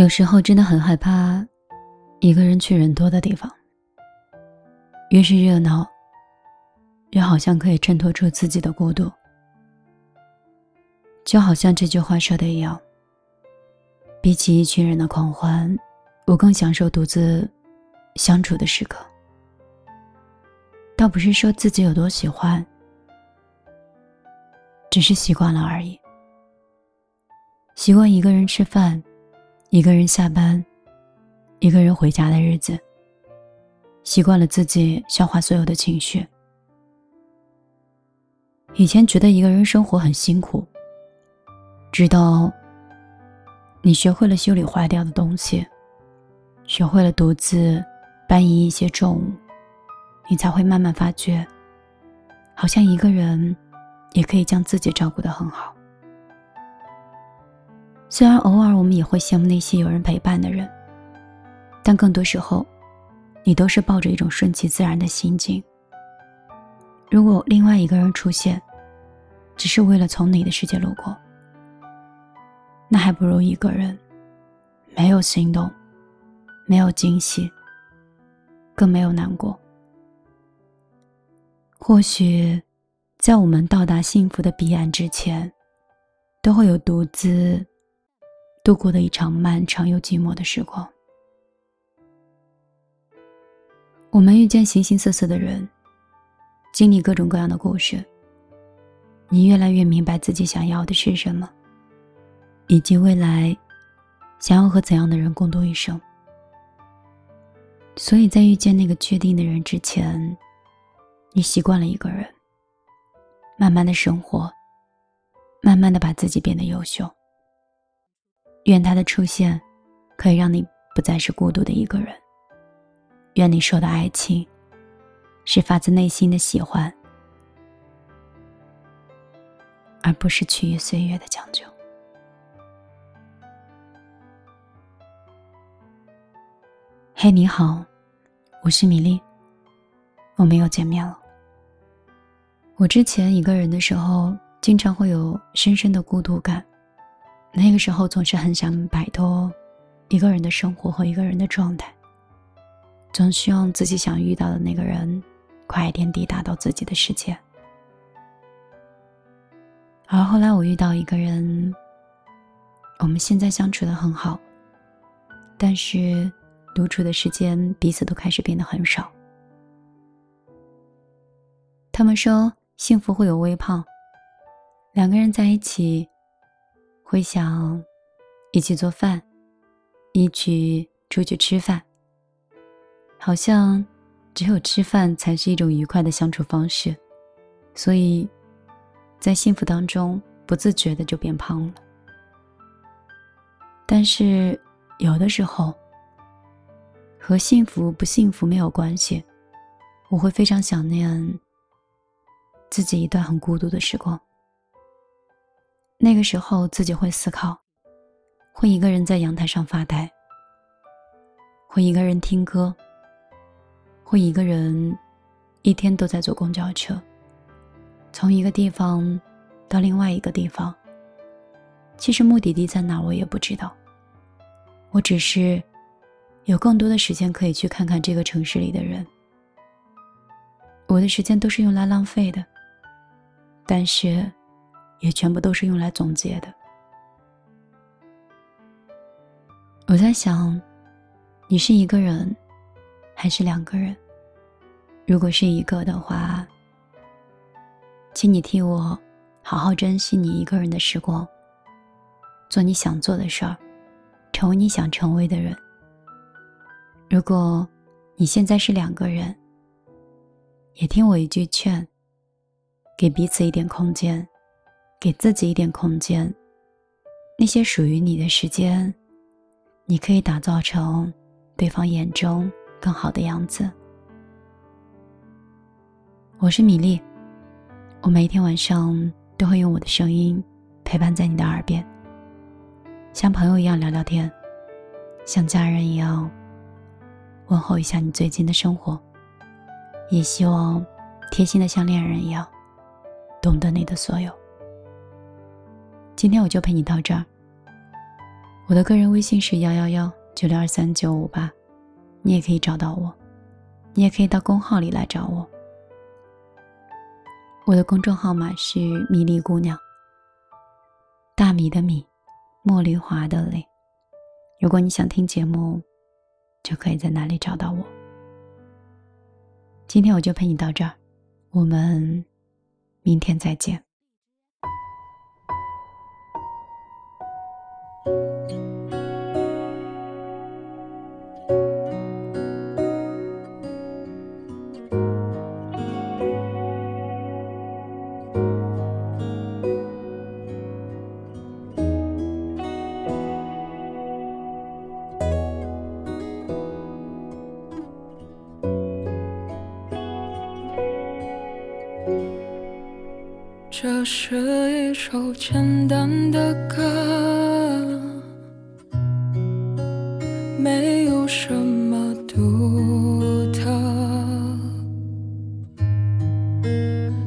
有时候真的很害怕一个人去人多的地方，越是热闹，越好像可以衬托出自己的孤独。就好像这句话说的一样，比起一群人的狂欢，我更享受独自相处的时刻。倒不是说自己有多喜欢，只是习惯了而已。习惯一个人吃饭，一个人下班，一个人回家的日子。习惯了自己消化所有的情绪。以前觉得一个人生活很辛苦，直到你学会了修理坏掉的东西，学会了独自搬移一些重物。你才会慢慢发觉，好像一个人也可以将自己照顾得很好。虽然偶尔我们也会羡慕那些有人陪伴的人，但更多时候，你都是抱着一种顺其自然的心境。如果另外一个人出现，只是为了从你的世界路过，那还不如一个人，没有心动，没有惊喜，更没有难过。或许，在我们到达幸福的彼岸之前，都会有独自度过的一场漫长又寂寞的时光。我们遇见形形色色的人，经历各种各样的故事。你越来越明白自己想要的是什么，以及未来想要和怎样的人共度一生。所以在遇见那个确定的人之前。你习惯了一个人，慢慢的生活，慢慢的把自己变得优秀。愿他的出现，可以让你不再是孤独的一个人。愿你说的爱情，是发自内心的喜欢，而不是趋于岁月的将就。嘿，你好，我是米粒，我们又见面了。我之前一个人的时候，经常会有深深的孤独感。那个时候总是很想摆脱一个人的生活和一个人的状态，总希望自己想遇到的那个人快一点抵达到自己的世界。而后来我遇到一个人，我们现在相处的很好，但是独处的时间彼此都开始变得很少。他们说。幸福会有微胖，两个人在一起，会想一起做饭，一起出去吃饭。好像只有吃饭才是一种愉快的相处方式，所以，在幸福当中不自觉的就变胖了。但是有的时候，和幸福不幸福没有关系，我会非常想念。自己一段很孤独的时光。那个时候，自己会思考，会一个人在阳台上发呆，会一个人听歌，会一个人一天都在坐公交车，从一个地方到另外一个地方。其实目的地在哪，我也不知道。我只是有更多的时间可以去看看这个城市里的人。我的时间都是用来浪费的。但是，也全部都是用来总结的。我在想，你是一个人，还是两个人？如果是一个的话，请你替我好好珍惜你一个人的时光，做你想做的事儿，成为你想成为的人。如果你现在是两个人，也听我一句劝。给彼此一点空间，给自己一点空间。那些属于你的时间，你可以打造成对方眼中更好的样子。我是米粒，我每天晚上都会用我的声音陪伴在你的耳边，像朋友一样聊聊天，像家人一样问候一下你最近的生活，也希望贴心的像恋人一样。懂得你的所有。今天我就陪你到这儿。我的个人微信是幺幺幺九六二三九五八，你也可以找到我，你也可以到公号里来找我。我的公众号码是米粒姑娘，大米的米，茉莉花的蕾。如果你想听节目，就可以在那里找到我。今天我就陪你到这儿，我们明天再见。这是一首简单的歌，没有什么独特。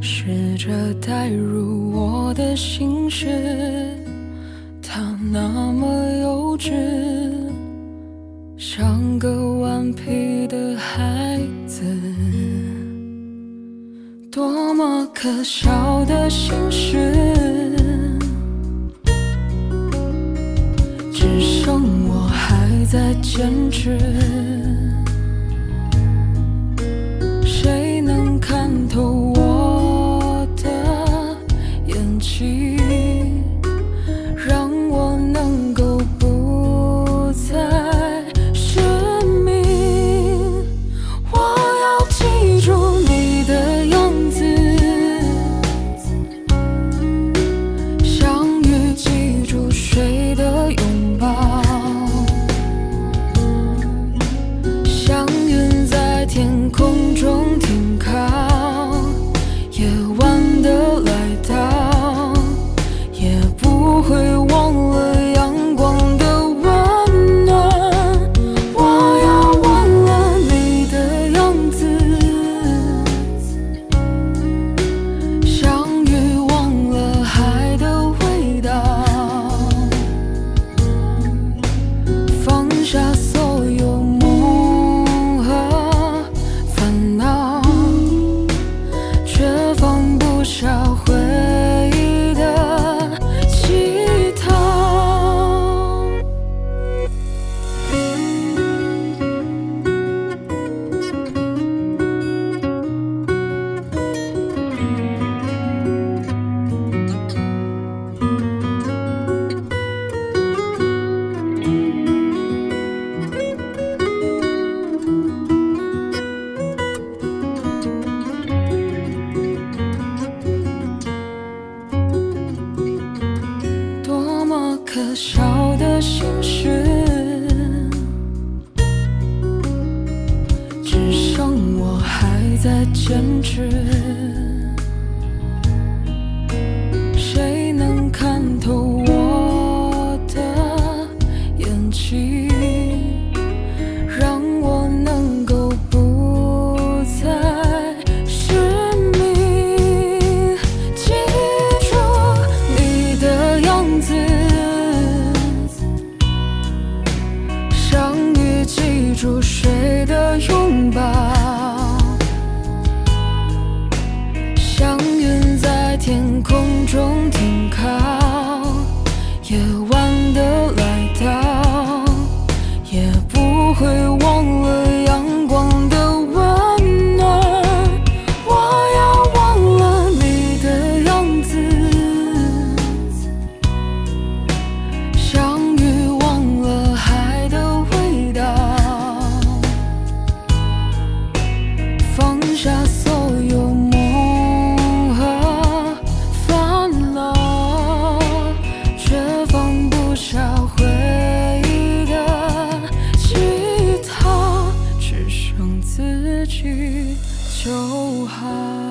试着带入我的心事，它那么幼稚，像个顽皮的孩子。多么可笑的心事，在坚持。可笑的心事，只剩我还在坚持。天空中停靠夜晚就好。